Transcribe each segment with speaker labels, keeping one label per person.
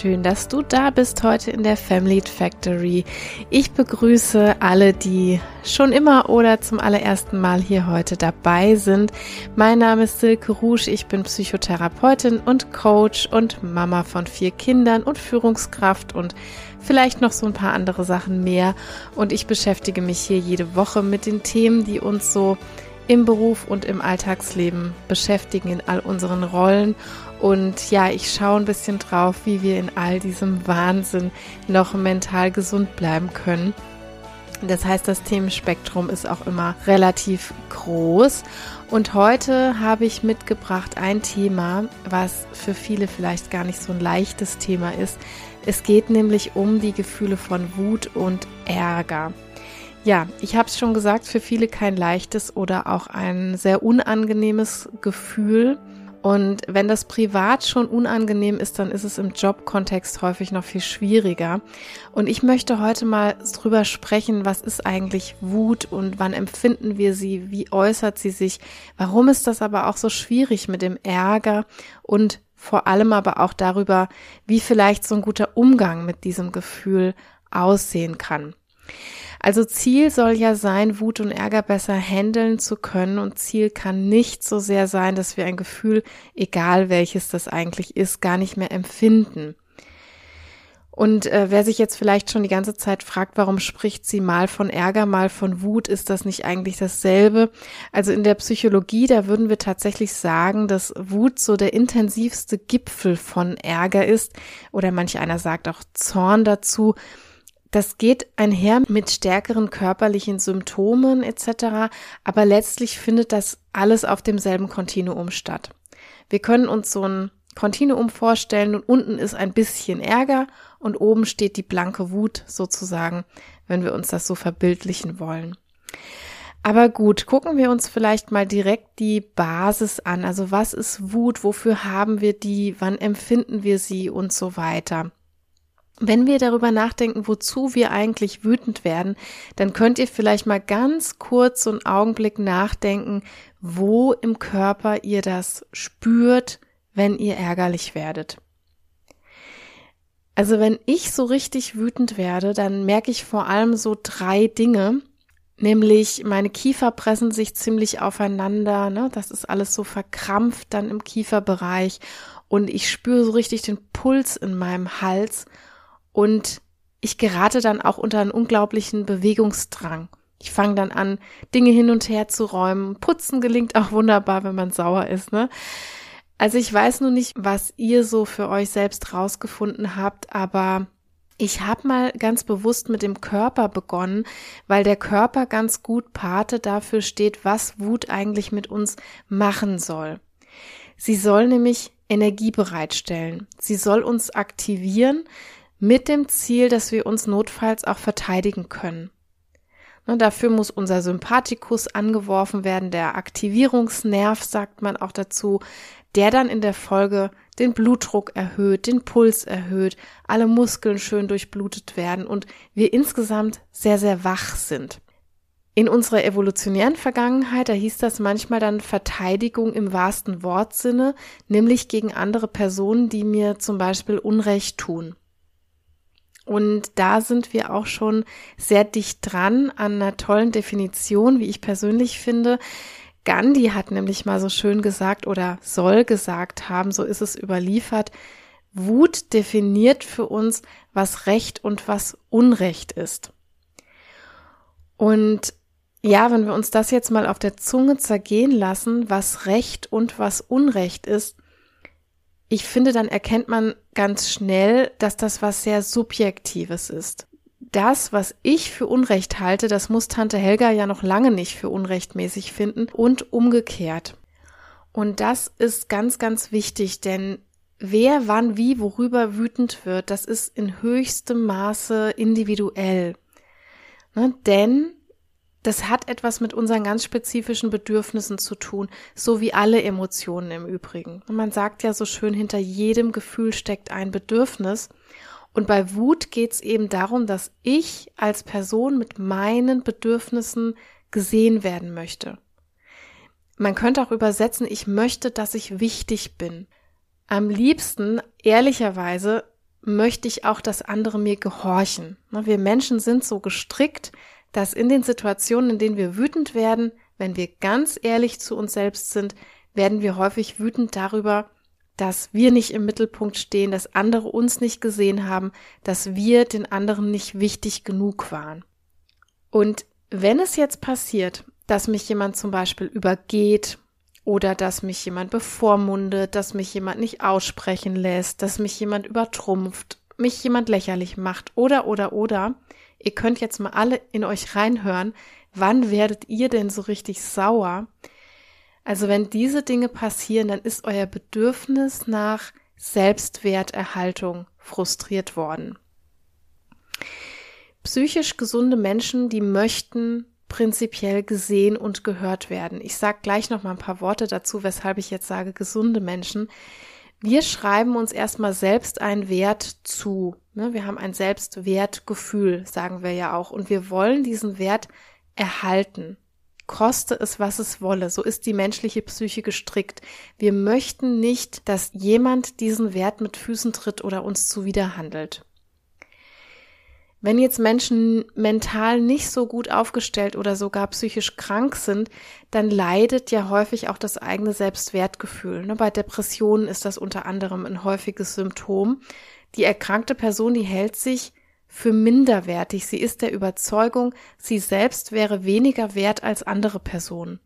Speaker 1: Schön, dass du da bist heute in der Family Factory. Ich begrüße alle, die schon immer oder zum allerersten Mal hier heute dabei sind. Mein Name ist Silke Rouge, ich bin Psychotherapeutin und Coach und Mama von vier Kindern und Führungskraft und vielleicht noch so ein paar andere Sachen mehr. Und ich beschäftige mich hier jede Woche mit den Themen, die uns so im Beruf und im Alltagsleben beschäftigen, in all unseren Rollen und ja, ich schaue ein bisschen drauf, wie wir in all diesem Wahnsinn noch mental gesund bleiben können. Das heißt, das Themenspektrum ist auch immer relativ groß. Und heute habe ich mitgebracht ein Thema, was für viele vielleicht gar nicht so ein leichtes Thema ist. Es geht nämlich um die Gefühle von Wut und Ärger. Ja, ich habe es schon gesagt, für viele kein leichtes oder auch ein sehr unangenehmes Gefühl. Und wenn das privat schon unangenehm ist, dann ist es im Jobkontext häufig noch viel schwieriger. Und ich möchte heute mal drüber sprechen, was ist eigentlich Wut und wann empfinden wir sie, wie äußert sie sich, warum ist das aber auch so schwierig mit dem Ärger und vor allem aber auch darüber, wie vielleicht so ein guter Umgang mit diesem Gefühl aussehen kann. Also Ziel soll ja sein, Wut und Ärger besser handeln zu können und Ziel kann nicht so sehr sein, dass wir ein Gefühl, egal welches das eigentlich ist, gar nicht mehr empfinden. Und äh, wer sich jetzt vielleicht schon die ganze Zeit fragt, warum spricht sie mal von Ärger, mal von Wut, ist das nicht eigentlich dasselbe? Also in der Psychologie, da würden wir tatsächlich sagen, dass Wut so der intensivste Gipfel von Ärger ist. Oder manch einer sagt auch Zorn dazu. Das geht einher mit stärkeren körperlichen Symptomen etc., aber letztlich findet das alles auf demselben Kontinuum statt. Wir können uns so ein Kontinuum vorstellen und unten ist ein bisschen Ärger und oben steht die blanke Wut sozusagen, wenn wir uns das so verbildlichen wollen. Aber gut, gucken wir uns vielleicht mal direkt die Basis an. Also was ist Wut? Wofür haben wir die? Wann empfinden wir sie und so weiter? Wenn wir darüber nachdenken, wozu wir eigentlich wütend werden, dann könnt ihr vielleicht mal ganz kurz so einen Augenblick nachdenken, wo im Körper ihr das spürt, wenn ihr ärgerlich werdet. Also wenn ich so richtig wütend werde, dann merke ich vor allem so drei Dinge, nämlich meine Kiefer pressen sich ziemlich aufeinander, ne? das ist alles so verkrampft dann im Kieferbereich und ich spüre so richtig den Puls in meinem Hals und ich gerate dann auch unter einen unglaublichen Bewegungsdrang. Ich fange dann an, Dinge hin und her zu räumen. Putzen gelingt auch wunderbar, wenn man sauer ist, ne? Also ich weiß nur nicht, was ihr so für euch selbst rausgefunden habt, aber ich habe mal ganz bewusst mit dem Körper begonnen, weil der Körper ganz gut Pate dafür steht, was Wut eigentlich mit uns machen soll. Sie soll nämlich Energie bereitstellen. Sie soll uns aktivieren, mit dem Ziel, dass wir uns notfalls auch verteidigen können. Ne, dafür muss unser Sympathikus angeworfen werden, der Aktivierungsnerv sagt man auch dazu, der dann in der Folge den Blutdruck erhöht, den Puls erhöht, alle Muskeln schön durchblutet werden und wir insgesamt sehr, sehr wach sind. In unserer evolutionären Vergangenheit, da hieß das manchmal dann Verteidigung im wahrsten Wortsinne, nämlich gegen andere Personen, die mir zum Beispiel Unrecht tun. Und da sind wir auch schon sehr dicht dran an einer tollen Definition, wie ich persönlich finde. Gandhi hat nämlich mal so schön gesagt oder soll gesagt haben, so ist es überliefert, Wut definiert für uns, was Recht und was Unrecht ist. Und ja, wenn wir uns das jetzt mal auf der Zunge zergehen lassen, was Recht und was Unrecht ist, ich finde, dann erkennt man ganz schnell, dass das was sehr Subjektives ist. Das, was ich für Unrecht halte, das muss Tante Helga ja noch lange nicht für unrechtmäßig finden und umgekehrt. Und das ist ganz, ganz wichtig, denn wer wann wie worüber wütend wird, das ist in höchstem Maße individuell. Ne? Denn das hat etwas mit unseren ganz spezifischen Bedürfnissen zu tun, so wie alle Emotionen im Übrigen. Und man sagt ja so schön, hinter jedem Gefühl steckt ein Bedürfnis. Und bei Wut geht es eben darum, dass ich als Person mit meinen Bedürfnissen gesehen werden möchte. Man könnte auch übersetzen, ich möchte, dass ich wichtig bin. Am liebsten, ehrlicherweise, möchte ich auch, dass andere mir gehorchen. Wir Menschen sind so gestrickt, dass in den Situationen, in denen wir wütend werden, wenn wir ganz ehrlich zu uns selbst sind, werden wir häufig wütend darüber, dass wir nicht im Mittelpunkt stehen, dass andere uns nicht gesehen haben, dass wir den anderen nicht wichtig genug waren. Und wenn es jetzt passiert, dass mich jemand zum Beispiel übergeht oder dass mich jemand bevormundet, dass mich jemand nicht aussprechen lässt, dass mich jemand übertrumpft, mich jemand lächerlich macht oder oder oder, ihr könnt jetzt mal alle in euch reinhören, wann werdet ihr denn so richtig sauer? Also wenn diese Dinge passieren, dann ist euer Bedürfnis nach Selbstwerterhaltung frustriert worden. Psychisch gesunde Menschen, die möchten prinzipiell gesehen und gehört werden. Ich sage gleich noch mal ein paar Worte dazu, weshalb ich jetzt sage gesunde Menschen. Wir schreiben uns erstmal selbst einen Wert zu. Ne? Wir haben ein Selbstwertgefühl, sagen wir ja auch. Und wir wollen diesen Wert erhalten. Koste es, was es wolle. So ist die menschliche Psyche gestrickt. Wir möchten nicht, dass jemand diesen Wert mit Füßen tritt oder uns zuwiderhandelt. Wenn jetzt Menschen mental nicht so gut aufgestellt oder sogar psychisch krank sind, dann leidet ja häufig auch das eigene Selbstwertgefühl. Ne, bei Depressionen ist das unter anderem ein häufiges Symptom. Die erkrankte Person, die hält sich für minderwertig. Sie ist der Überzeugung, sie selbst wäre weniger wert als andere Personen.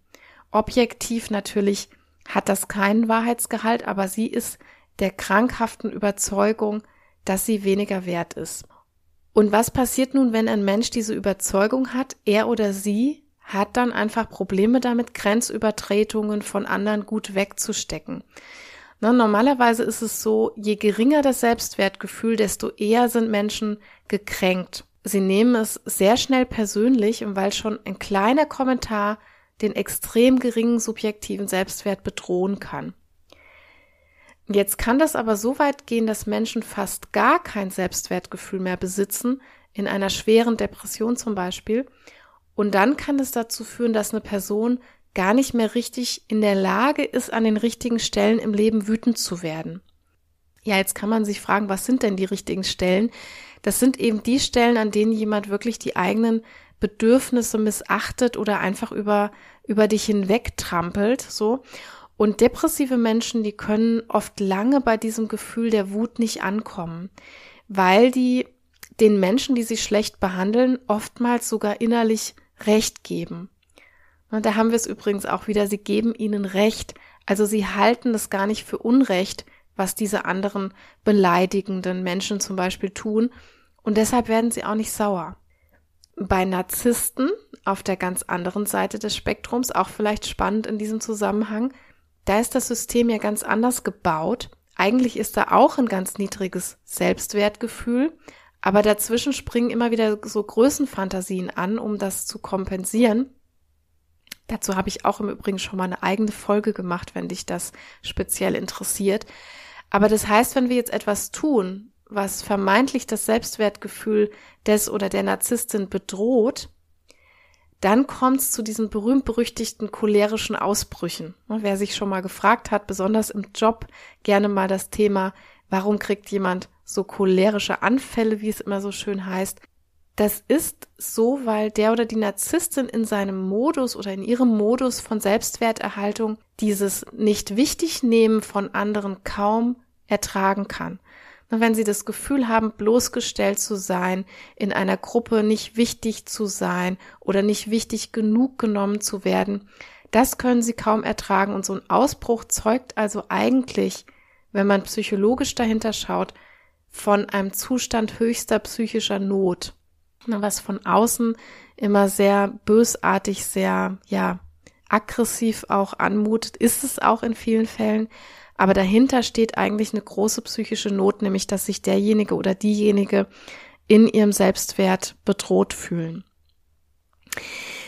Speaker 1: Objektiv natürlich hat das keinen Wahrheitsgehalt, aber sie ist der krankhaften Überzeugung, dass sie weniger wert ist. Und was passiert nun, wenn ein Mensch diese Überzeugung hat, er oder sie hat dann einfach Probleme damit, Grenzübertretungen von anderen gut wegzustecken. Na, normalerweise ist es so, je geringer das Selbstwertgefühl, desto eher sind Menschen gekränkt. Sie nehmen es sehr schnell persönlich und weil schon ein kleiner Kommentar den extrem geringen subjektiven Selbstwert bedrohen kann. Jetzt kann das aber so weit gehen, dass Menschen fast gar kein Selbstwertgefühl mehr besitzen, in einer schweren Depression zum Beispiel. Und dann kann es dazu führen, dass eine Person gar nicht mehr richtig in der Lage ist, an den richtigen Stellen im Leben wütend zu werden. Ja, jetzt kann man sich fragen, was sind denn die richtigen Stellen? Das sind eben die Stellen, an denen jemand wirklich die eigenen Bedürfnisse missachtet oder einfach über, über dich hinweg trampelt, so. Und depressive Menschen, die können oft lange bei diesem Gefühl der Wut nicht ankommen, weil die den Menschen, die sie schlecht behandeln, oftmals sogar innerlich Recht geben. Und da haben wir es übrigens auch wieder, sie geben ihnen Recht, also sie halten das gar nicht für Unrecht, was diese anderen beleidigenden Menschen zum Beispiel tun, und deshalb werden sie auch nicht sauer. Bei Narzissten auf der ganz anderen Seite des Spektrums, auch vielleicht spannend in diesem Zusammenhang, da ist das System ja ganz anders gebaut. Eigentlich ist da auch ein ganz niedriges Selbstwertgefühl, aber dazwischen springen immer wieder so Größenfantasien an, um das zu kompensieren. Dazu habe ich auch im Übrigen schon mal eine eigene Folge gemacht, wenn dich das speziell interessiert. Aber das heißt, wenn wir jetzt etwas tun, was vermeintlich das Selbstwertgefühl des oder der Narzisstin bedroht, dann kommt es zu diesen berühmt-berüchtigten cholerischen Ausbrüchen. Wer sich schon mal gefragt hat, besonders im Job, gerne mal das Thema, warum kriegt jemand so cholerische Anfälle, wie es immer so schön heißt. Das ist so, weil der oder die Narzisstin in seinem Modus oder in ihrem Modus von Selbstwerterhaltung dieses nicht wichtig nehmen von anderen kaum ertragen kann wenn sie das Gefühl haben, bloßgestellt zu sein, in einer Gruppe nicht wichtig zu sein oder nicht wichtig genug genommen zu werden, das können sie kaum ertragen. Und so ein Ausbruch zeugt also eigentlich, wenn man psychologisch dahinter schaut, von einem Zustand höchster psychischer Not, was von außen immer sehr bösartig, sehr, ja, aggressiv auch anmutet, ist es auch in vielen Fällen, aber dahinter steht eigentlich eine große psychische Not, nämlich dass sich derjenige oder diejenige in ihrem Selbstwert bedroht fühlen.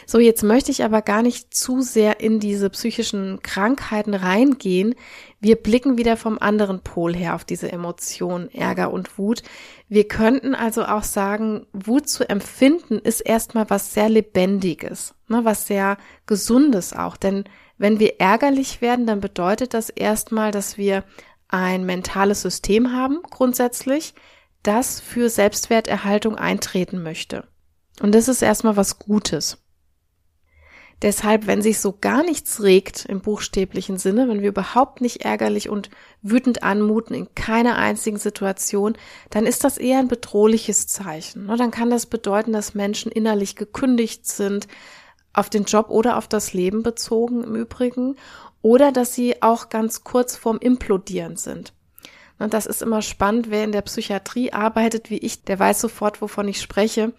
Speaker 1: So, jetzt möchte ich aber gar nicht zu sehr in diese psychischen Krankheiten reingehen. Wir blicken wieder vom anderen Pol her auf diese Emotionen, Ärger und Wut. Wir könnten also auch sagen, Wut zu empfinden ist erstmal was sehr Lebendiges, ne, was sehr Gesundes auch, denn wenn wir ärgerlich werden, dann bedeutet das erstmal, dass wir ein mentales System haben, grundsätzlich, das für Selbstwerterhaltung eintreten möchte. Und das ist erstmal was Gutes. Deshalb, wenn sich so gar nichts regt im buchstäblichen Sinne, wenn wir überhaupt nicht ärgerlich und wütend anmuten in keiner einzigen Situation, dann ist das eher ein bedrohliches Zeichen. Dann kann das bedeuten, dass Menschen innerlich gekündigt sind, auf den Job oder auf das Leben bezogen im Übrigen, oder dass sie auch ganz kurz vorm Implodieren sind. Und das ist immer spannend, wer in der Psychiatrie arbeitet wie ich, der weiß sofort, wovon ich spreche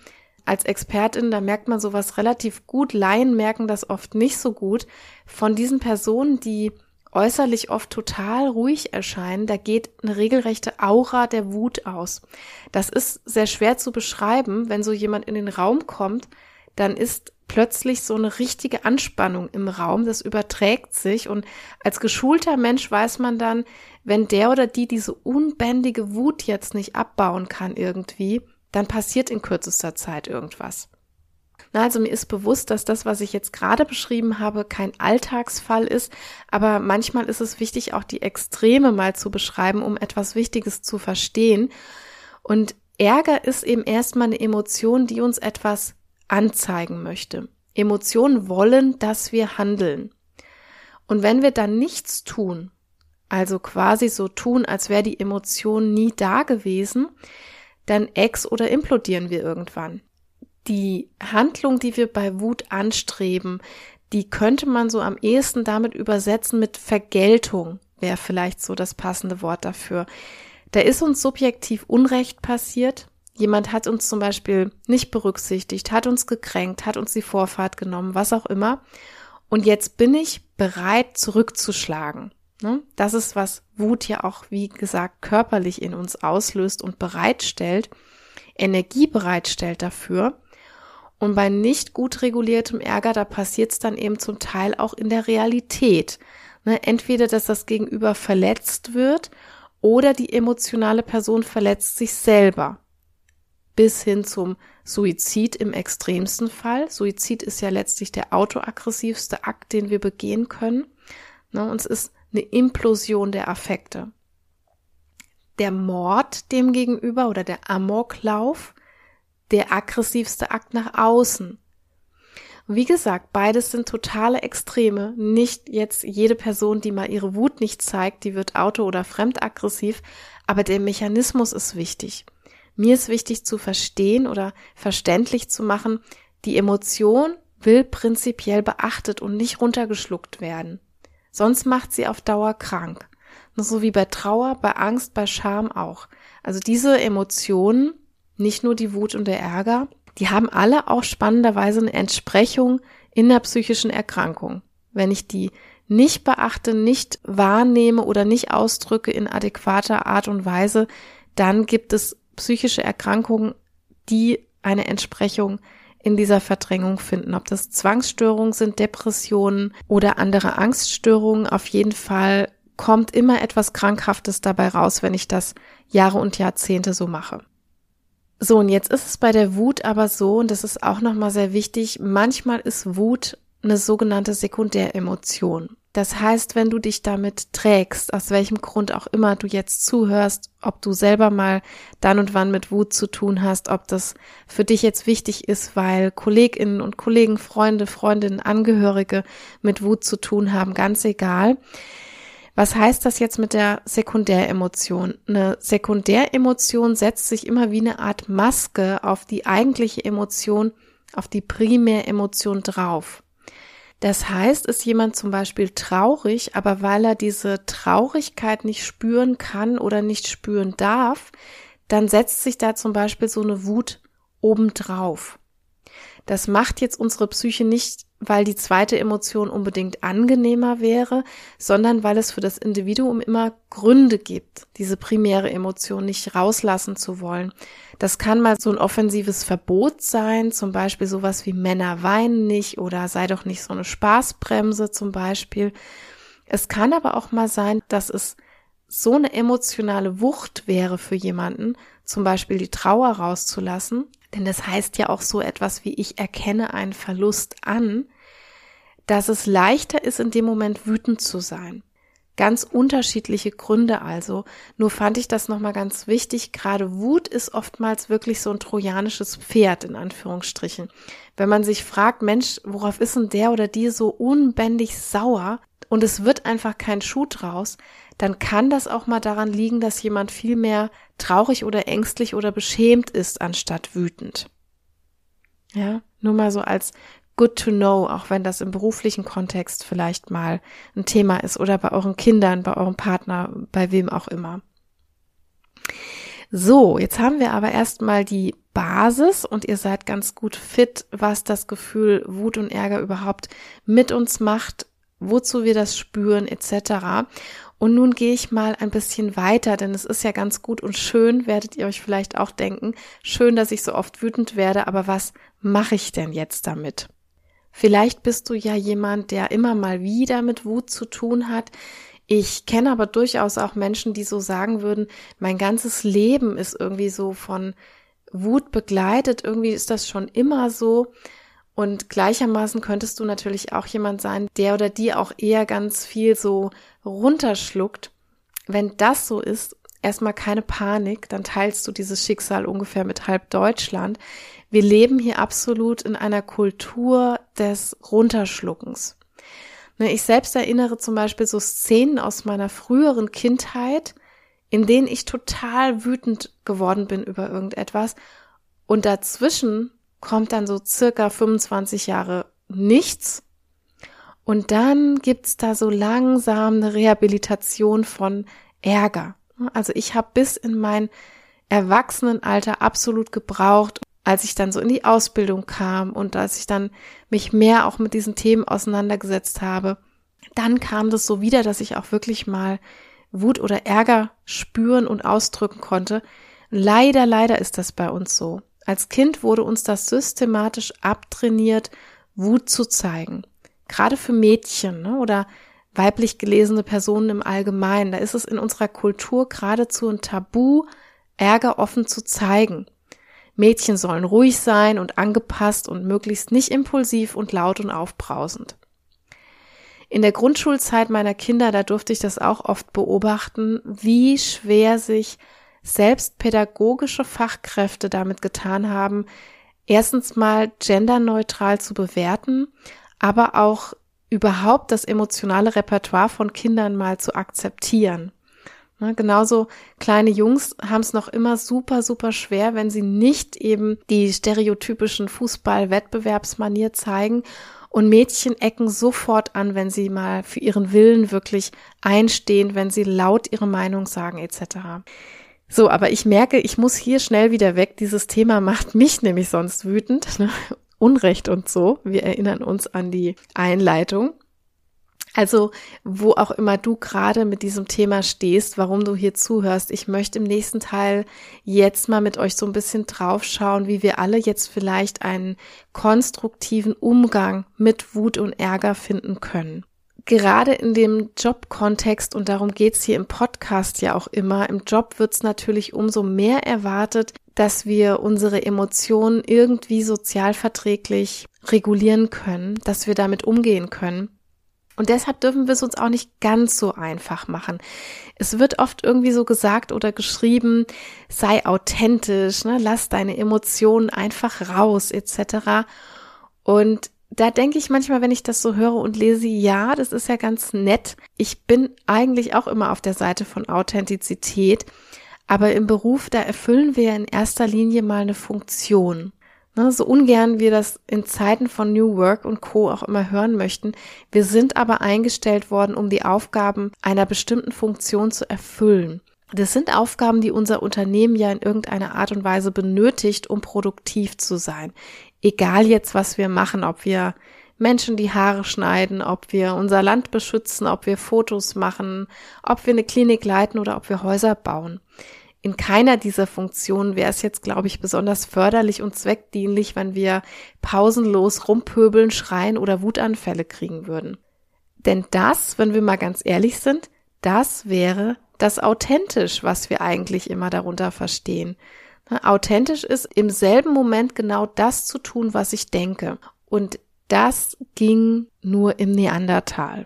Speaker 1: als Expertin, da merkt man sowas relativ gut. Laien merken das oft nicht so gut. Von diesen Personen, die äußerlich oft total ruhig erscheinen, da geht eine regelrechte Aura der Wut aus. Das ist sehr schwer zu beschreiben. Wenn so jemand in den Raum kommt, dann ist plötzlich so eine richtige Anspannung im Raum, das überträgt sich und als geschulter Mensch weiß man dann, wenn der oder die diese unbändige Wut jetzt nicht abbauen kann irgendwie, dann passiert in kürzester Zeit irgendwas. Na, also mir ist bewusst, dass das, was ich jetzt gerade beschrieben habe, kein Alltagsfall ist, aber manchmal ist es wichtig, auch die Extreme mal zu beschreiben, um etwas Wichtiges zu verstehen. Und Ärger ist eben erstmal eine Emotion, die uns etwas anzeigen möchte. Emotionen wollen, dass wir handeln. Und wenn wir dann nichts tun, also quasi so tun, als wäre die Emotion nie da gewesen, dann ex- oder implodieren wir irgendwann. Die Handlung, die wir bei Wut anstreben, die könnte man so am ehesten damit übersetzen mit Vergeltung, wäre vielleicht so das passende Wort dafür. Da ist uns subjektiv Unrecht passiert. Jemand hat uns zum Beispiel nicht berücksichtigt, hat uns gekränkt, hat uns die Vorfahrt genommen, was auch immer. Und jetzt bin ich bereit, zurückzuschlagen. Ne? Das ist, was Wut ja auch, wie gesagt, körperlich in uns auslöst und bereitstellt, Energie bereitstellt dafür. Und bei nicht gut reguliertem Ärger, da passiert es dann eben zum Teil auch in der Realität. Ne? Entweder, dass das Gegenüber verletzt wird oder die emotionale Person verletzt sich selber. Bis hin zum Suizid im extremsten Fall. Suizid ist ja letztlich der autoaggressivste Akt, den wir begehen können. Ne? Und es ist eine Implosion der Affekte. Der Mord demgegenüber oder der Amoklauf, der aggressivste Akt nach außen. wie gesagt, beides sind totale Extreme. Nicht jetzt jede Person, die mal ihre Wut nicht zeigt, die wird auto- oder fremdaggressiv, aber der Mechanismus ist wichtig. Mir ist wichtig zu verstehen oder verständlich zu machen, die Emotion will prinzipiell beachtet und nicht runtergeschluckt werden. Sonst macht sie auf Dauer krank. So wie bei Trauer, bei Angst, bei Scham auch. Also diese Emotionen, nicht nur die Wut und der Ärger, die haben alle auch spannenderweise eine Entsprechung in der psychischen Erkrankung. Wenn ich die nicht beachte, nicht wahrnehme oder nicht ausdrücke in adäquater Art und Weise, dann gibt es psychische Erkrankungen, die eine Entsprechung in dieser Verdrängung finden. Ob das Zwangsstörungen sind, Depressionen oder andere Angststörungen, auf jeden Fall kommt immer etwas Krankhaftes dabei raus, wenn ich das Jahre und Jahrzehnte so mache. So, und jetzt ist es bei der Wut aber so, und das ist auch nochmal sehr wichtig, manchmal ist Wut eine sogenannte Sekundäremotion. Das heißt, wenn du dich damit trägst, aus welchem Grund auch immer du jetzt zuhörst, ob du selber mal dann und wann mit Wut zu tun hast, ob das für dich jetzt wichtig ist, weil Kolleginnen und Kollegen, Freunde, Freundinnen, Angehörige mit Wut zu tun haben, ganz egal. Was heißt das jetzt mit der Sekundäremotion? Eine Sekundäremotion setzt sich immer wie eine Art Maske auf die eigentliche Emotion, auf die Primäremotion drauf. Das heißt, ist jemand zum Beispiel traurig, aber weil er diese Traurigkeit nicht spüren kann oder nicht spüren darf, dann setzt sich da zum Beispiel so eine Wut obendrauf. Das macht jetzt unsere Psyche nicht weil die zweite Emotion unbedingt angenehmer wäre, sondern weil es für das Individuum immer Gründe gibt, diese primäre Emotion nicht rauslassen zu wollen. Das kann mal so ein offensives Verbot sein, zum Beispiel sowas wie Männer weinen nicht oder sei doch nicht so eine Spaßbremse zum Beispiel. Es kann aber auch mal sein, dass es so eine emotionale Wucht wäre für jemanden, zum Beispiel die Trauer rauszulassen, denn das heißt ja auch so etwas wie ich erkenne einen Verlust an, dass es leichter ist, in dem Moment wütend zu sein. Ganz unterschiedliche Gründe also. Nur fand ich das nochmal ganz wichtig. Gerade Wut ist oftmals wirklich so ein trojanisches Pferd, in Anführungsstrichen. Wenn man sich fragt, Mensch, worauf ist denn der oder die so unbändig sauer? Und es wird einfach kein Schuh draus, dann kann das auch mal daran liegen, dass jemand viel mehr traurig oder ängstlich oder beschämt ist, anstatt wütend. Ja, nur mal so als good to know, auch wenn das im beruflichen Kontext vielleicht mal ein Thema ist oder bei euren Kindern, bei eurem Partner, bei wem auch immer. So, jetzt haben wir aber erstmal die Basis und ihr seid ganz gut fit, was das Gefühl Wut und Ärger überhaupt mit uns macht, wozu wir das spüren etc. Und nun gehe ich mal ein bisschen weiter, denn es ist ja ganz gut und schön, werdet ihr euch vielleicht auch denken, schön, dass ich so oft wütend werde, aber was mache ich denn jetzt damit? Vielleicht bist du ja jemand, der immer mal wieder mit Wut zu tun hat. Ich kenne aber durchaus auch Menschen, die so sagen würden, mein ganzes Leben ist irgendwie so von Wut begleitet, irgendwie ist das schon immer so. Und gleichermaßen könntest du natürlich auch jemand sein, der oder die auch eher ganz viel so runterschluckt. Wenn das so ist, erstmal keine Panik, dann teilst du dieses Schicksal ungefähr mit halb Deutschland. Wir leben hier absolut in einer Kultur des Runterschluckens. Ne, ich selbst erinnere zum Beispiel so Szenen aus meiner früheren Kindheit, in denen ich total wütend geworden bin über irgendetwas und dazwischen kommt dann so circa 25 Jahre nichts. Und dann gibt's da so langsam eine Rehabilitation von Ärger. Also ich habe bis in mein Erwachsenenalter absolut gebraucht, als ich dann so in die Ausbildung kam und als ich dann mich mehr auch mit diesen Themen auseinandergesetzt habe. Dann kam das so wieder, dass ich auch wirklich mal Wut oder Ärger spüren und ausdrücken konnte. Leider, leider ist das bei uns so. Als Kind wurde uns das systematisch abtrainiert, Wut zu zeigen. Gerade für Mädchen ne, oder weiblich gelesene Personen im Allgemeinen. Da ist es in unserer Kultur geradezu ein Tabu, Ärger offen zu zeigen. Mädchen sollen ruhig sein und angepasst und möglichst nicht impulsiv und laut und aufbrausend. In der Grundschulzeit meiner Kinder, da durfte ich das auch oft beobachten, wie schwer sich selbst pädagogische Fachkräfte damit getan haben, erstens mal genderneutral zu bewerten, aber auch überhaupt das emotionale Repertoire von Kindern mal zu akzeptieren. Ne, genauso kleine Jungs haben es noch immer super, super schwer, wenn sie nicht eben die stereotypischen Fußball-Wettbewerbsmanier zeigen und Mädchen ecken sofort an, wenn sie mal für ihren Willen wirklich einstehen, wenn sie laut ihre Meinung sagen etc. So, aber ich merke, ich muss hier schnell wieder weg. Dieses Thema macht mich nämlich sonst wütend. Ne? Unrecht und so. Wir erinnern uns an die Einleitung. Also, wo auch immer du gerade mit diesem Thema stehst, warum du hier zuhörst, ich möchte im nächsten Teil jetzt mal mit euch so ein bisschen draufschauen, wie wir alle jetzt vielleicht einen konstruktiven Umgang mit Wut und Ärger finden können gerade in dem Jobkontext, und darum geht's hier im Podcast ja auch immer, im Job wird's natürlich umso mehr erwartet, dass wir unsere Emotionen irgendwie sozialverträglich regulieren können, dass wir damit umgehen können. Und deshalb dürfen wir es uns auch nicht ganz so einfach machen. Es wird oft irgendwie so gesagt oder geschrieben, sei authentisch, ne, lass deine Emotionen einfach raus, etc. Und da denke ich manchmal, wenn ich das so höre und lese, ja, das ist ja ganz nett. Ich bin eigentlich auch immer auf der Seite von Authentizität, aber im Beruf, da erfüllen wir in erster Linie mal eine Funktion. Ne, so ungern wir das in Zeiten von New Work und Co. auch immer hören möchten. Wir sind aber eingestellt worden, um die Aufgaben einer bestimmten Funktion zu erfüllen. Das sind Aufgaben, die unser Unternehmen ja in irgendeiner Art und Weise benötigt, um produktiv zu sein egal jetzt, was wir machen, ob wir Menschen die Haare schneiden, ob wir unser Land beschützen, ob wir Fotos machen, ob wir eine Klinik leiten oder ob wir Häuser bauen. In keiner dieser Funktionen wäre es jetzt, glaube ich, besonders förderlich und zweckdienlich, wenn wir pausenlos rumpöbeln, schreien oder Wutanfälle kriegen würden. Denn das, wenn wir mal ganz ehrlich sind, das wäre das authentisch, was wir eigentlich immer darunter verstehen. Authentisch ist im selben Moment genau das zu tun, was ich denke. Und das ging nur im Neandertal.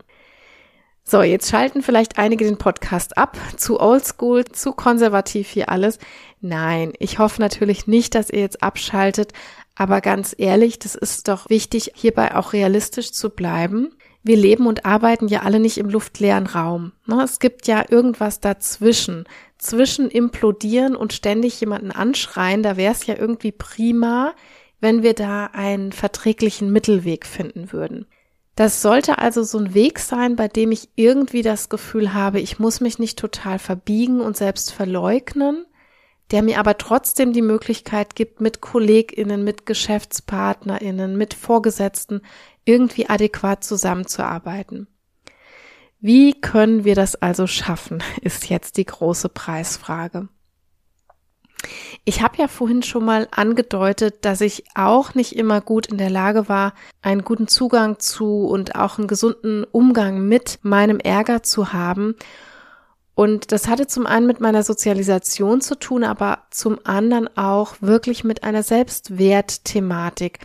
Speaker 1: So, jetzt schalten vielleicht einige den Podcast ab. Zu oldschool, zu konservativ hier alles. Nein, ich hoffe natürlich nicht, dass ihr jetzt abschaltet. Aber ganz ehrlich, das ist doch wichtig, hierbei auch realistisch zu bleiben. Wir leben und arbeiten ja alle nicht im luftleeren Raum. Ne? Es gibt ja irgendwas dazwischen. Zwischen implodieren und ständig jemanden anschreien, da wäre es ja irgendwie prima, wenn wir da einen verträglichen Mittelweg finden würden. Das sollte also so ein Weg sein, bei dem ich irgendwie das Gefühl habe, ich muss mich nicht total verbiegen und selbst verleugnen, der mir aber trotzdem die Möglichkeit gibt, mit Kolleginnen, mit Geschäftspartnerinnen, mit Vorgesetzten irgendwie adäquat zusammenzuarbeiten. Wie können wir das also schaffen, ist jetzt die große Preisfrage. Ich habe ja vorhin schon mal angedeutet, dass ich auch nicht immer gut in der Lage war, einen guten Zugang zu und auch einen gesunden Umgang mit meinem Ärger zu haben. Und das hatte zum einen mit meiner Sozialisation zu tun, aber zum anderen auch wirklich mit einer Selbstwertthematik.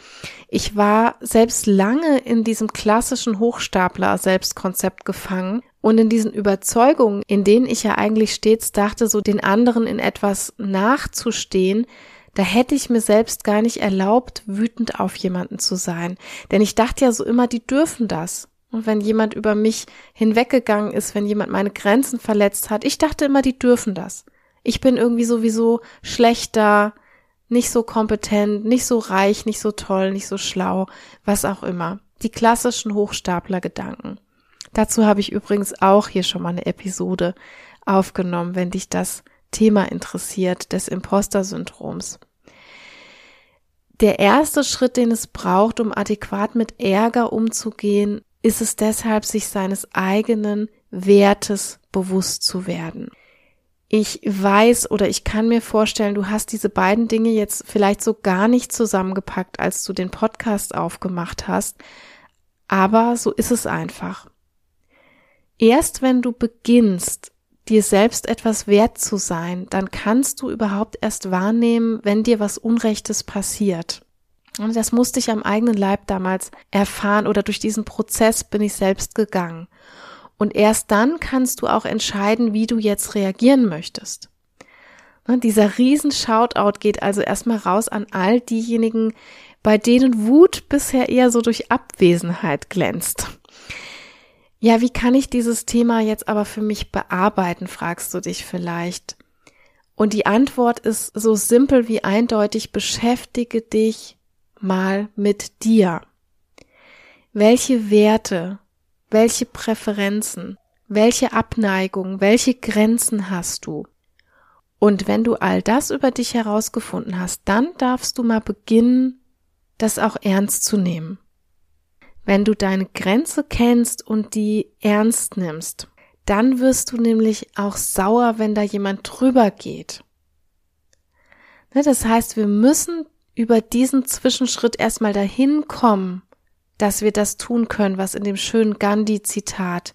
Speaker 1: Ich war selbst lange in diesem klassischen Hochstapler-Selbstkonzept gefangen und in diesen Überzeugungen, in denen ich ja eigentlich stets dachte, so den anderen in etwas nachzustehen, da hätte ich mir selbst gar nicht erlaubt, wütend auf jemanden zu sein. Denn ich dachte ja so immer, die dürfen das. Und wenn jemand über mich hinweggegangen ist, wenn jemand meine Grenzen verletzt hat, ich dachte immer, die dürfen das. Ich bin irgendwie sowieso schlechter, nicht so kompetent, nicht so reich, nicht so toll, nicht so schlau, was auch immer. Die klassischen Hochstapler-Gedanken. Dazu habe ich übrigens auch hier schon mal eine Episode aufgenommen, wenn dich das Thema interessiert, des Imposter-Syndroms. Der erste Schritt, den es braucht, um adäquat mit Ärger umzugehen, ist es deshalb, sich seines eigenen Wertes bewusst zu werden. Ich weiß oder ich kann mir vorstellen, du hast diese beiden Dinge jetzt vielleicht so gar nicht zusammengepackt, als du den Podcast aufgemacht hast, aber so ist es einfach. Erst wenn du beginnst, dir selbst etwas wert zu sein, dann kannst du überhaupt erst wahrnehmen, wenn dir was Unrechtes passiert. Und das musste ich am eigenen Leib damals erfahren oder durch diesen Prozess bin ich selbst gegangen. Und erst dann kannst du auch entscheiden, wie du jetzt reagieren möchtest. Und dieser riesen Shoutout geht also erstmal raus an all diejenigen, bei denen Wut bisher eher so durch Abwesenheit glänzt. Ja, wie kann ich dieses Thema jetzt aber für mich bearbeiten, fragst du dich vielleicht. Und die Antwort ist so simpel wie eindeutig, beschäftige dich mal mit dir. Welche Werte, welche Präferenzen, welche Abneigung, welche Grenzen hast du? Und wenn du all das über dich herausgefunden hast, dann darfst du mal beginnen, das auch ernst zu nehmen. Wenn du deine Grenze kennst und die ernst nimmst, dann wirst du nämlich auch sauer, wenn da jemand drüber geht. Ne, das heißt, wir müssen über diesen Zwischenschritt erstmal dahin kommen, dass wir das tun können, was in dem schönen Gandhi-Zitat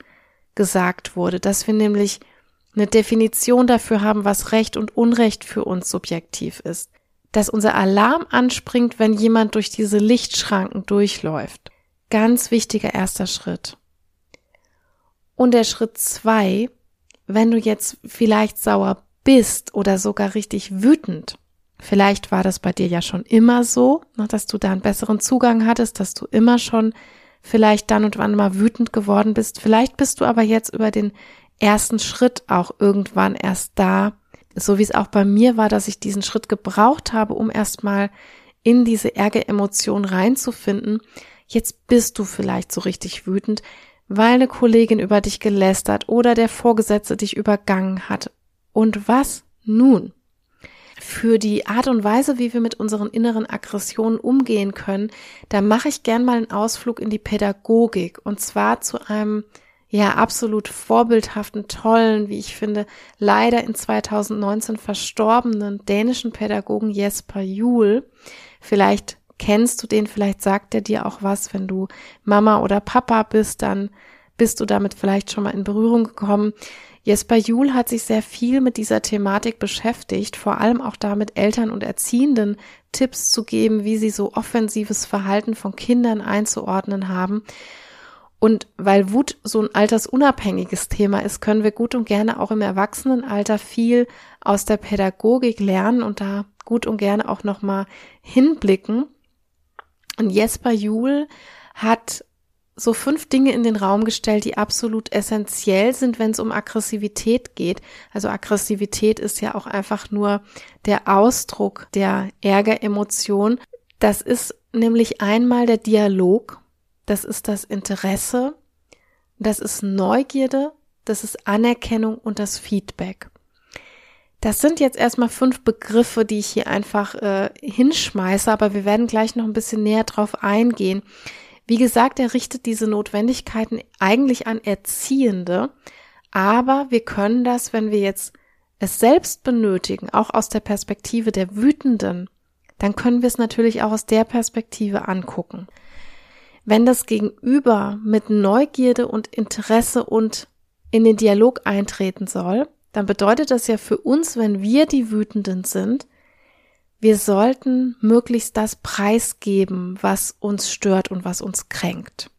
Speaker 1: gesagt wurde, dass wir nämlich eine Definition dafür haben, was Recht und Unrecht für uns subjektiv ist. Dass unser Alarm anspringt, wenn jemand durch diese Lichtschranken durchläuft. Ganz wichtiger erster Schritt. Und der Schritt zwei, wenn du jetzt vielleicht sauer bist oder sogar richtig wütend, vielleicht war das bei dir ja schon immer so, ne, dass du da einen besseren Zugang hattest, dass du immer schon vielleicht dann und wann mal wütend geworden bist. Vielleicht bist du aber jetzt über den ersten Schritt auch irgendwann erst da, so wie es auch bei mir war, dass ich diesen Schritt gebraucht habe, um erstmal in diese Ärgeremotion reinzufinden, Jetzt bist du vielleicht so richtig wütend, weil eine Kollegin über dich gelästert oder der Vorgesetzte dich übergangen hat. Und was nun? Für die Art und Weise, wie wir mit unseren inneren Aggressionen umgehen können, da mache ich gern mal einen Ausflug in die Pädagogik und zwar zu einem ja absolut vorbildhaften, tollen, wie ich finde, leider in 2019 verstorbenen dänischen Pädagogen Jesper Juhl. Vielleicht Kennst du den? Vielleicht sagt er dir auch was, wenn du Mama oder Papa bist, dann bist du damit vielleicht schon mal in Berührung gekommen. Jesper Juhl hat sich sehr viel mit dieser Thematik beschäftigt, vor allem auch damit Eltern und Erziehenden Tipps zu geben, wie sie so offensives Verhalten von Kindern einzuordnen haben. Und weil Wut so ein altersunabhängiges Thema ist, können wir gut und gerne auch im Erwachsenenalter viel aus der Pädagogik lernen und da gut und gerne auch nochmal hinblicken. Und Jesper Juhl hat so fünf Dinge in den Raum gestellt, die absolut essentiell sind, wenn es um Aggressivität geht. Also Aggressivität ist ja auch einfach nur der Ausdruck der Ärgeremotion. Das ist nämlich einmal der Dialog, das ist das Interesse, das ist Neugierde, das ist Anerkennung und das Feedback. Das sind jetzt erstmal fünf Begriffe, die ich hier einfach äh, hinschmeiße, aber wir werden gleich noch ein bisschen näher drauf eingehen. Wie gesagt, er richtet diese Notwendigkeiten eigentlich an Erziehende, aber wir können das, wenn wir jetzt es selbst benötigen, auch aus der Perspektive der Wütenden, dann können wir es natürlich auch aus der Perspektive angucken. Wenn das Gegenüber mit Neugierde und Interesse und in den Dialog eintreten soll, dann bedeutet das ja für uns, wenn wir die Wütenden sind, wir sollten möglichst das preisgeben, was uns stört und was uns kränkt.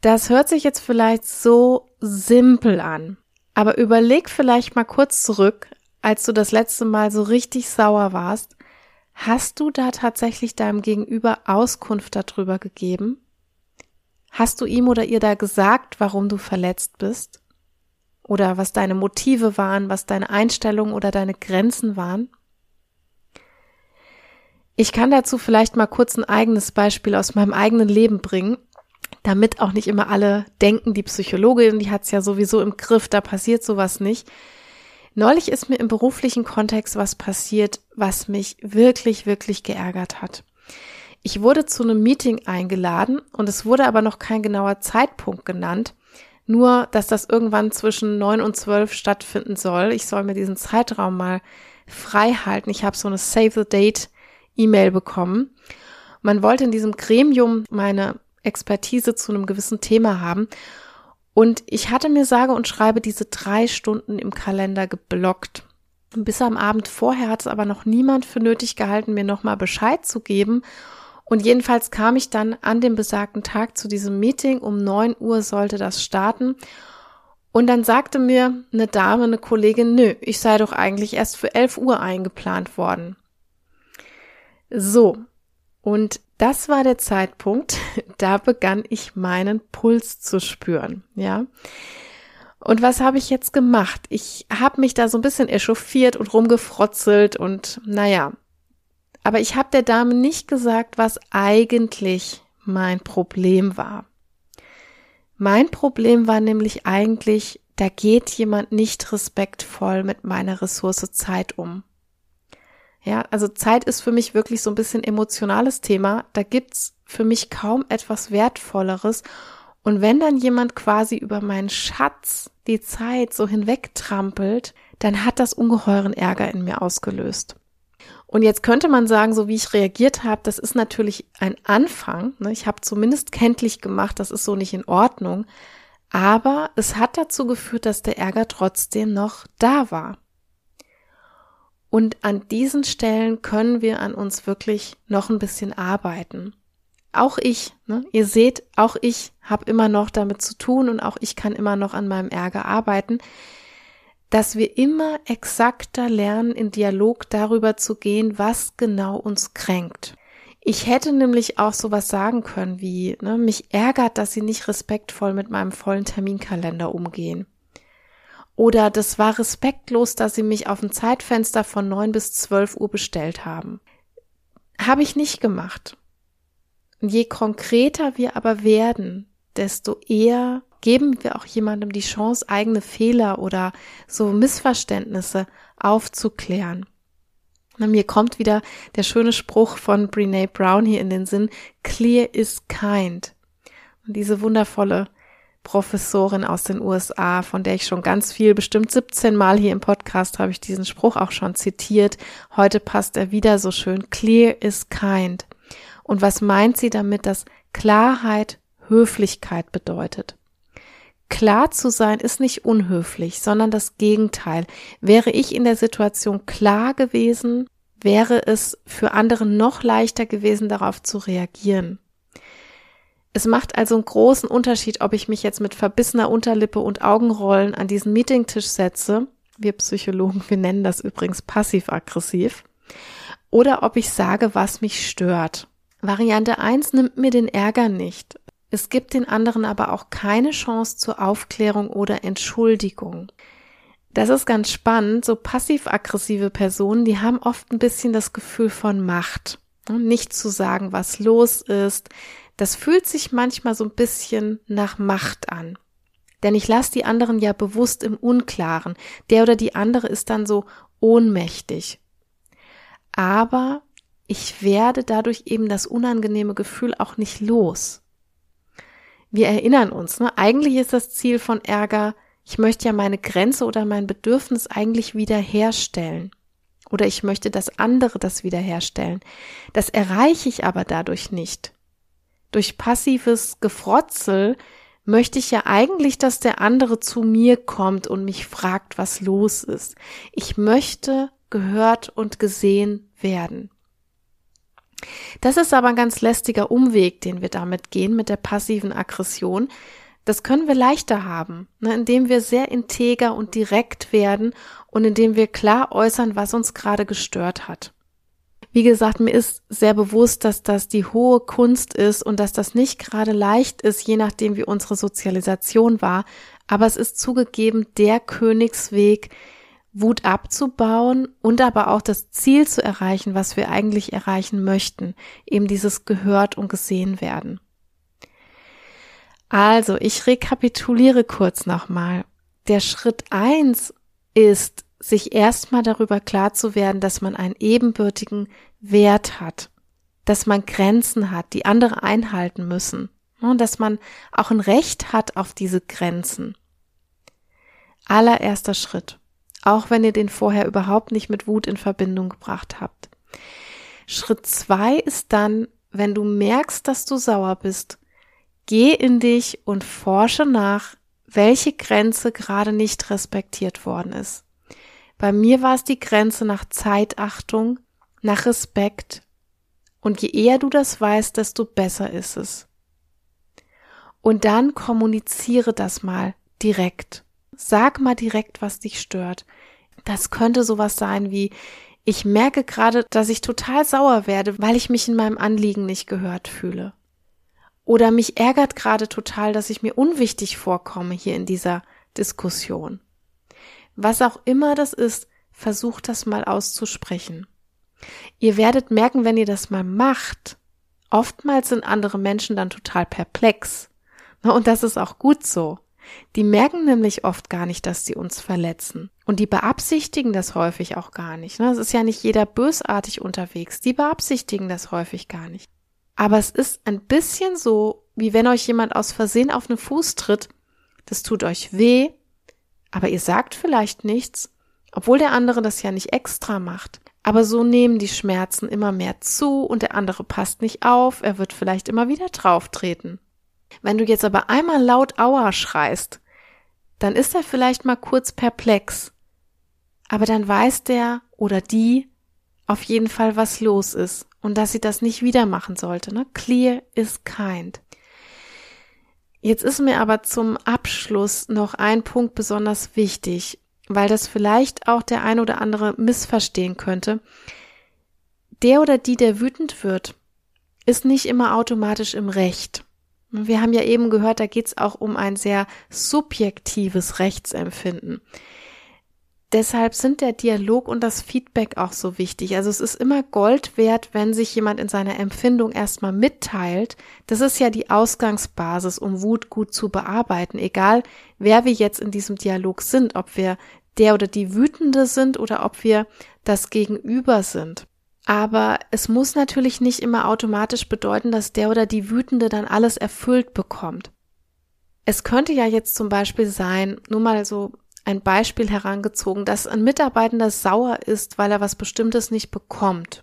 Speaker 1: Das hört sich jetzt vielleicht so simpel an, aber überleg vielleicht mal kurz zurück, als du das letzte Mal so richtig sauer warst, hast du da tatsächlich deinem Gegenüber Auskunft darüber gegeben? Hast du ihm oder ihr da gesagt, warum du verletzt bist? oder was deine Motive waren, was deine Einstellungen oder deine Grenzen waren. Ich kann dazu vielleicht mal kurz ein eigenes Beispiel aus meinem eigenen Leben bringen, damit auch nicht immer alle denken, die Psychologin, die hat es ja sowieso im Griff, da passiert sowas nicht. Neulich ist mir im beruflichen Kontext was passiert, was mich wirklich, wirklich geärgert hat. Ich wurde zu einem Meeting eingeladen und es wurde aber noch kein genauer Zeitpunkt genannt. Nur, dass das irgendwann zwischen neun und zwölf stattfinden soll. Ich soll mir diesen Zeitraum mal frei halten. Ich habe so eine Save the Date E-Mail bekommen. Man wollte in diesem Gremium meine Expertise zu einem gewissen Thema haben. Und ich hatte mir sage und schreibe diese drei Stunden im Kalender geblockt. Bis am Abend vorher hat es aber noch niemand für nötig gehalten, mir nochmal Bescheid zu geben. Und jedenfalls kam ich dann an dem besagten Tag zu diesem Meeting. Um neun Uhr sollte das starten. Und dann sagte mir eine Dame, eine Kollegin, nö, ich sei doch eigentlich erst für elf Uhr eingeplant worden. So. Und das war der Zeitpunkt, da begann ich meinen Puls zu spüren, ja. Und was habe ich jetzt gemacht? Ich habe mich da so ein bisschen echauffiert und rumgefrotzelt und naja, aber ich habe der Dame nicht gesagt, was eigentlich mein Problem war. Mein Problem war nämlich eigentlich, da geht jemand nicht respektvoll mit meiner Ressource Zeit um. Ja, also Zeit ist für mich wirklich so ein bisschen emotionales Thema. Da gibt's für mich kaum etwas Wertvolleres. Und wenn dann jemand quasi über meinen Schatz die Zeit so hinwegtrampelt, dann hat das ungeheuren Ärger in mir ausgelöst. Und jetzt könnte man sagen, so wie ich reagiert habe, das ist natürlich ein Anfang. Ne? Ich habe zumindest kenntlich gemacht, das ist so nicht in Ordnung. Aber es hat dazu geführt, dass der Ärger trotzdem noch da war. Und an diesen Stellen können wir an uns wirklich noch ein bisschen arbeiten. Auch ich, ne? ihr seht, auch ich habe immer noch damit zu tun und auch ich kann immer noch an meinem Ärger arbeiten dass wir immer exakter lernen, in Dialog darüber zu gehen, was genau uns kränkt. Ich hätte nämlich auch sowas sagen können wie, ne, mich ärgert, dass sie nicht respektvoll mit meinem vollen Terminkalender umgehen. Oder das war respektlos, dass sie mich auf ein Zeitfenster von neun bis zwölf Uhr bestellt haben. Habe ich nicht gemacht. Je konkreter wir aber werden, desto eher geben wir auch jemandem die Chance, eigene Fehler oder so Missverständnisse aufzuklären. Und mir kommt wieder der schöne Spruch von Brene Brown hier in den Sinn, clear is kind. Und diese wundervolle Professorin aus den USA, von der ich schon ganz viel, bestimmt 17 Mal hier im Podcast habe ich diesen Spruch auch schon zitiert. Heute passt er wieder so schön. Clear is kind. Und was meint sie damit, dass Klarheit Höflichkeit bedeutet? Klar zu sein ist nicht unhöflich, sondern das Gegenteil. Wäre ich in der Situation klar gewesen, wäre es für andere noch leichter gewesen, darauf zu reagieren. Es macht also einen großen Unterschied, ob ich mich jetzt mit verbissener Unterlippe und Augenrollen an diesen Meetingtisch setze. Wir Psychologen, wir nennen das übrigens passiv-aggressiv. Oder ob ich sage, was mich stört. Variante 1 nimmt mir den Ärger nicht. Es gibt den anderen aber auch keine Chance zur Aufklärung oder Entschuldigung. Das ist ganz spannend. So passiv-aggressive Personen, die haben oft ein bisschen das Gefühl von Macht. Nicht zu sagen, was los ist. Das fühlt sich manchmal so ein bisschen nach Macht an. Denn ich lasse die anderen ja bewusst im Unklaren. Der oder die andere ist dann so ohnmächtig. Aber ich werde dadurch eben das unangenehme Gefühl auch nicht los. Wir erinnern uns, ne? eigentlich ist das Ziel von Ärger, ich möchte ja meine Grenze oder mein Bedürfnis eigentlich wiederherstellen. Oder ich möchte, dass andere das wiederherstellen. Das erreiche ich aber dadurch nicht. Durch passives Gefrotzel möchte ich ja eigentlich, dass der andere zu mir kommt und mich fragt, was los ist. Ich möchte gehört und gesehen werden. Das ist aber ein ganz lästiger Umweg, den wir damit gehen, mit der passiven Aggression. Das können wir leichter haben, ne, indem wir sehr integer und direkt werden und indem wir klar äußern, was uns gerade gestört hat. Wie gesagt, mir ist sehr bewusst, dass das die hohe Kunst ist und dass das nicht gerade leicht ist, je nachdem wie unsere Sozialisation war, aber es ist zugegeben der Königsweg, Wut abzubauen und aber auch das Ziel zu erreichen, was wir eigentlich erreichen möchten, eben dieses gehört und gesehen werden. Also, ich rekapituliere kurz nochmal. Der Schritt eins ist, sich erstmal darüber klar zu werden, dass man einen ebenbürtigen Wert hat, dass man Grenzen hat, die andere einhalten müssen und dass man auch ein Recht hat auf diese Grenzen. Allererster Schritt auch wenn ihr den vorher überhaupt nicht mit Wut in Verbindung gebracht habt. Schritt zwei ist dann, wenn du merkst, dass du sauer bist, geh in dich und forsche nach, welche Grenze gerade nicht respektiert worden ist. Bei mir war es die Grenze nach Zeitachtung, nach Respekt. Und je eher du das weißt, desto besser ist es. Und dann kommuniziere das mal direkt. Sag mal direkt, was dich stört. Das könnte sowas sein wie, ich merke gerade, dass ich total sauer werde, weil ich mich in meinem Anliegen nicht gehört fühle. Oder mich ärgert gerade total, dass ich mir unwichtig vorkomme hier in dieser Diskussion. Was auch immer das ist, versucht das mal auszusprechen. Ihr werdet merken, wenn ihr das mal macht, oftmals sind andere Menschen dann total perplex. Und das ist auch gut so. Die merken nämlich oft gar nicht, dass sie uns verletzen. Und die beabsichtigen das häufig auch gar nicht. Ne? Es ist ja nicht jeder bösartig unterwegs. Die beabsichtigen das häufig gar nicht. Aber es ist ein bisschen so, wie wenn euch jemand aus Versehen auf den Fuß tritt. Das tut euch weh, aber ihr sagt vielleicht nichts, obwohl der andere das ja nicht extra macht. Aber so nehmen die Schmerzen immer mehr zu und der andere passt nicht auf, er wird vielleicht immer wieder drauftreten. Wenn du jetzt aber einmal laut Aua schreist, dann ist er vielleicht mal kurz perplex. Aber dann weiß der oder die auf jeden Fall, was los ist und dass sie das nicht wieder machen sollte. Ne? Clear is kind. Jetzt ist mir aber zum Abschluss noch ein Punkt besonders wichtig, weil das vielleicht auch der ein oder andere missverstehen könnte. Der oder die, der wütend wird, ist nicht immer automatisch im Recht. Wir haben ja eben gehört, da geht es auch um ein sehr subjektives Rechtsempfinden. Deshalb sind der Dialog und das Feedback auch so wichtig. Also es ist immer Gold wert, wenn sich jemand in seiner Empfindung erstmal mitteilt. Das ist ja die Ausgangsbasis, um Wut gut zu bearbeiten, egal wer wir jetzt in diesem Dialog sind, ob wir der oder die Wütende sind oder ob wir das Gegenüber sind. Aber es muss natürlich nicht immer automatisch bedeuten, dass der oder die Wütende dann alles erfüllt bekommt. Es könnte ja jetzt zum Beispiel sein, nur mal so ein Beispiel herangezogen, dass ein Mitarbeitender sauer ist, weil er was Bestimmtes nicht bekommt.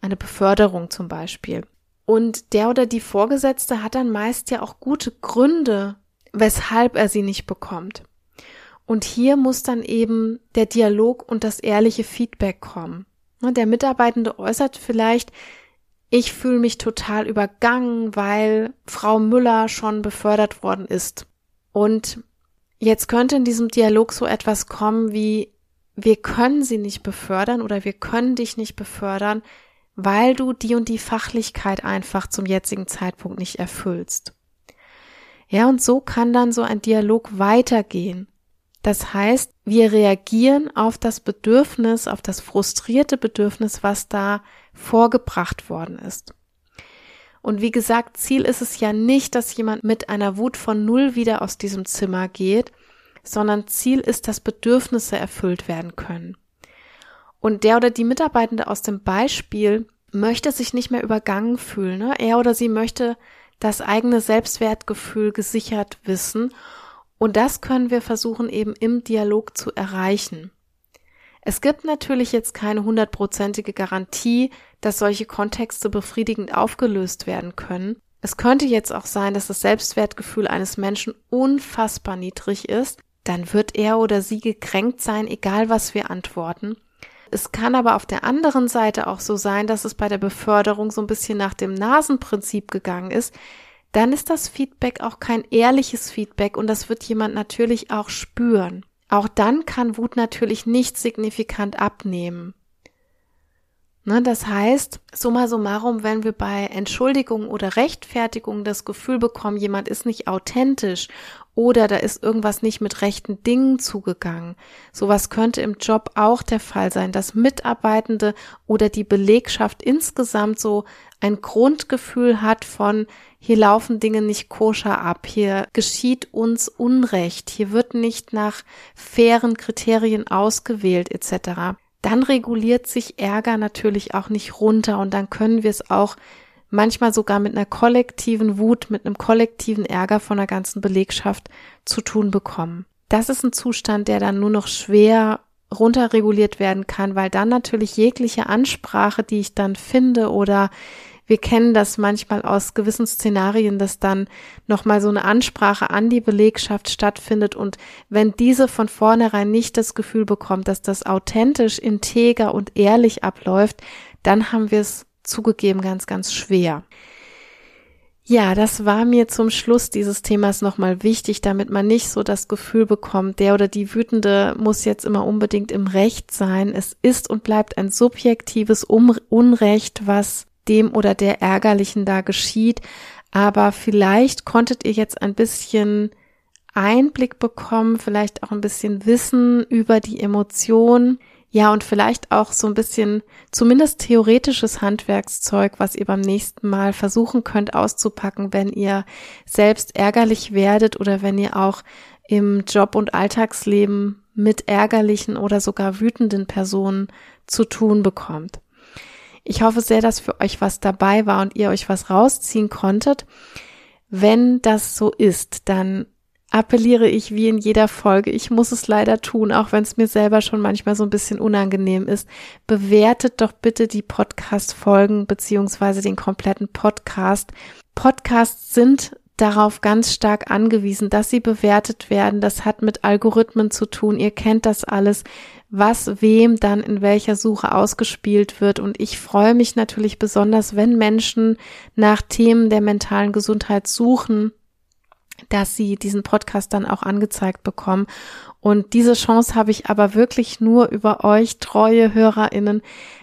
Speaker 1: Eine Beförderung zum Beispiel. Und der oder die Vorgesetzte hat dann meist ja auch gute Gründe, weshalb er sie nicht bekommt. Und hier muss dann eben der Dialog und das ehrliche Feedback kommen. Der Mitarbeitende äußert vielleicht, ich fühle mich total übergangen, weil Frau Müller schon befördert worden ist. Und jetzt könnte in diesem Dialog so etwas kommen wie, wir können sie nicht befördern oder wir können dich nicht befördern, weil du die und die Fachlichkeit einfach zum jetzigen Zeitpunkt nicht erfüllst. Ja, und so kann dann so ein Dialog weitergehen. Das heißt, wir reagieren auf das Bedürfnis, auf das frustrierte Bedürfnis, was da vorgebracht worden ist. Und wie gesagt, Ziel ist es ja nicht, dass jemand mit einer Wut von Null wieder aus diesem Zimmer geht, sondern Ziel ist, dass Bedürfnisse erfüllt werden können. Und der oder die Mitarbeitende aus dem Beispiel möchte sich nicht mehr übergangen fühlen. Ne? Er oder sie möchte das eigene Selbstwertgefühl gesichert wissen. Und das können wir versuchen eben im Dialog zu erreichen. Es gibt natürlich jetzt keine hundertprozentige Garantie, dass solche Kontexte befriedigend aufgelöst werden können. Es könnte jetzt auch sein, dass das Selbstwertgefühl eines Menschen unfassbar niedrig ist. Dann wird er oder sie gekränkt sein, egal was wir antworten. Es kann aber auf der anderen Seite auch so sein, dass es bei der Beförderung so ein bisschen nach dem Nasenprinzip gegangen ist. Dann ist das Feedback auch kein ehrliches Feedback und das wird jemand natürlich auch spüren. Auch dann kann Wut natürlich nicht signifikant abnehmen. Ne, das heißt, summa summarum, wenn wir bei Entschuldigung oder Rechtfertigung das Gefühl bekommen, jemand ist nicht authentisch oder da ist irgendwas nicht mit rechten Dingen zugegangen. Sowas könnte im Job auch der Fall sein, dass Mitarbeitende oder die Belegschaft insgesamt so ein Grundgefühl hat von, hier laufen Dinge nicht koscher ab, hier geschieht uns Unrecht, hier wird nicht nach fairen Kriterien ausgewählt etc dann reguliert sich Ärger natürlich auch nicht runter und dann können wir es auch manchmal sogar mit einer kollektiven Wut, mit einem kollektiven Ärger von der ganzen Belegschaft zu tun bekommen. Das ist ein Zustand, der dann nur noch schwer runterreguliert werden kann, weil dann natürlich jegliche Ansprache, die ich dann finde oder wir kennen das manchmal aus gewissen Szenarien, dass dann nochmal so eine Ansprache an die Belegschaft stattfindet und wenn diese von vornherein nicht das Gefühl bekommt, dass das authentisch, integer und ehrlich abläuft, dann haben wir es zugegeben ganz, ganz schwer. Ja, das war mir zum Schluss dieses Themas nochmal wichtig, damit man nicht so das Gefühl bekommt, der oder die Wütende muss jetzt immer unbedingt im Recht sein. Es ist und bleibt ein subjektives Unrecht, was dem oder der Ärgerlichen da geschieht. Aber vielleicht konntet ihr jetzt ein bisschen Einblick bekommen, vielleicht auch ein bisschen Wissen über die Emotion. Ja, und vielleicht auch so ein bisschen zumindest theoretisches Handwerkszeug, was ihr beim nächsten Mal versuchen könnt auszupacken, wenn ihr selbst ärgerlich werdet oder wenn ihr auch im Job- und Alltagsleben mit ärgerlichen oder sogar wütenden Personen zu tun bekommt. Ich hoffe sehr, dass für euch was dabei war und ihr euch was rausziehen konntet. Wenn das so ist, dann appelliere ich wie in jeder Folge, ich muss es leider tun, auch wenn es mir selber schon manchmal so ein bisschen unangenehm ist. Bewertet doch bitte die Podcast-Folgen beziehungsweise den kompletten Podcast. Podcasts sind darauf ganz stark angewiesen, dass sie bewertet werden. Das hat mit Algorithmen zu tun. Ihr kennt das alles, was wem dann in welcher Suche ausgespielt wird. Und ich freue mich natürlich besonders, wenn Menschen nach Themen der mentalen Gesundheit suchen, dass sie diesen Podcast dann auch angezeigt bekommen. Und diese Chance habe ich aber wirklich nur über euch, treue HörerInnen,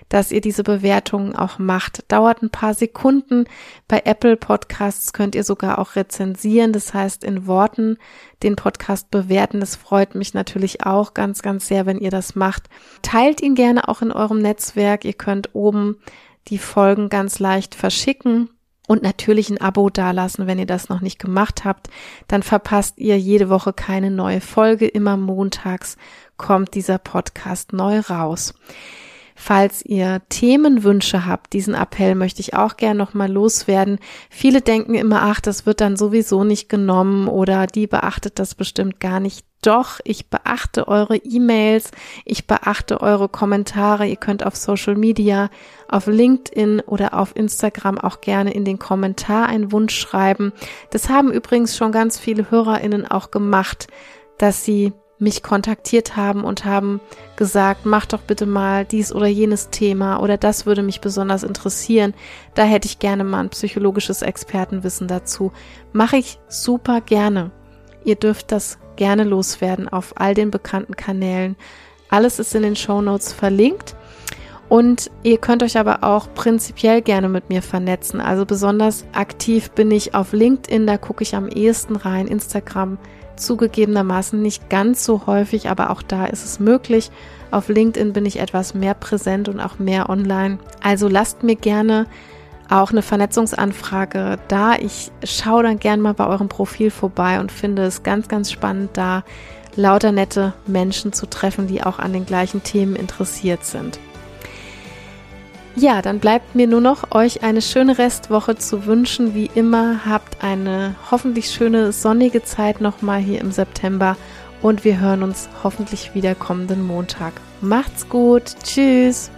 Speaker 1: dass ihr diese Bewertungen auch macht. Dauert ein paar Sekunden. Bei Apple Podcasts könnt ihr sogar auch rezensieren. Das heißt, in Worten den Podcast bewerten. Das freut mich natürlich auch ganz, ganz sehr, wenn ihr das macht. Teilt ihn gerne auch in eurem Netzwerk. Ihr könnt oben die Folgen ganz leicht verschicken und natürlich ein Abo dalassen, wenn ihr das noch nicht gemacht habt. Dann verpasst ihr jede Woche keine neue Folge. Immer montags kommt dieser Podcast neu raus. Falls ihr Themenwünsche habt, diesen Appell möchte ich auch gern nochmal loswerden. Viele denken immer, ach, das wird dann sowieso nicht genommen oder die beachtet das bestimmt gar nicht. Doch, ich beachte eure E-Mails, ich beachte eure Kommentare. Ihr könnt auf Social Media, auf LinkedIn oder auf Instagram auch gerne in den Kommentar einen Wunsch schreiben. Das haben übrigens schon ganz viele HörerInnen auch gemacht, dass sie mich kontaktiert haben und haben gesagt, mach doch bitte mal dies oder jenes Thema oder das würde mich besonders interessieren. Da hätte ich gerne mal ein psychologisches Expertenwissen dazu. Mache ich super gerne. Ihr dürft das gerne loswerden auf all den bekannten Kanälen. Alles ist in den Show Notes verlinkt. Und ihr könnt euch aber auch prinzipiell gerne mit mir vernetzen. Also besonders aktiv bin ich auf LinkedIn, da gucke ich am ehesten rein. Instagram zugegebenermaßen nicht ganz so häufig, aber auch da ist es möglich. Auf LinkedIn bin ich etwas mehr präsent und auch mehr online. Also lasst mir gerne auch eine Vernetzungsanfrage da. Ich schaue dann gerne mal bei eurem Profil vorbei und finde es ganz, ganz spannend, da lauter nette Menschen zu treffen, die auch an den gleichen Themen interessiert sind. Ja, dann bleibt mir nur noch, euch eine schöne Restwoche zu wünschen. Wie immer, habt eine hoffentlich schöne sonnige Zeit nochmal hier im September und wir hören uns hoffentlich wieder kommenden Montag. Macht's gut. Tschüss.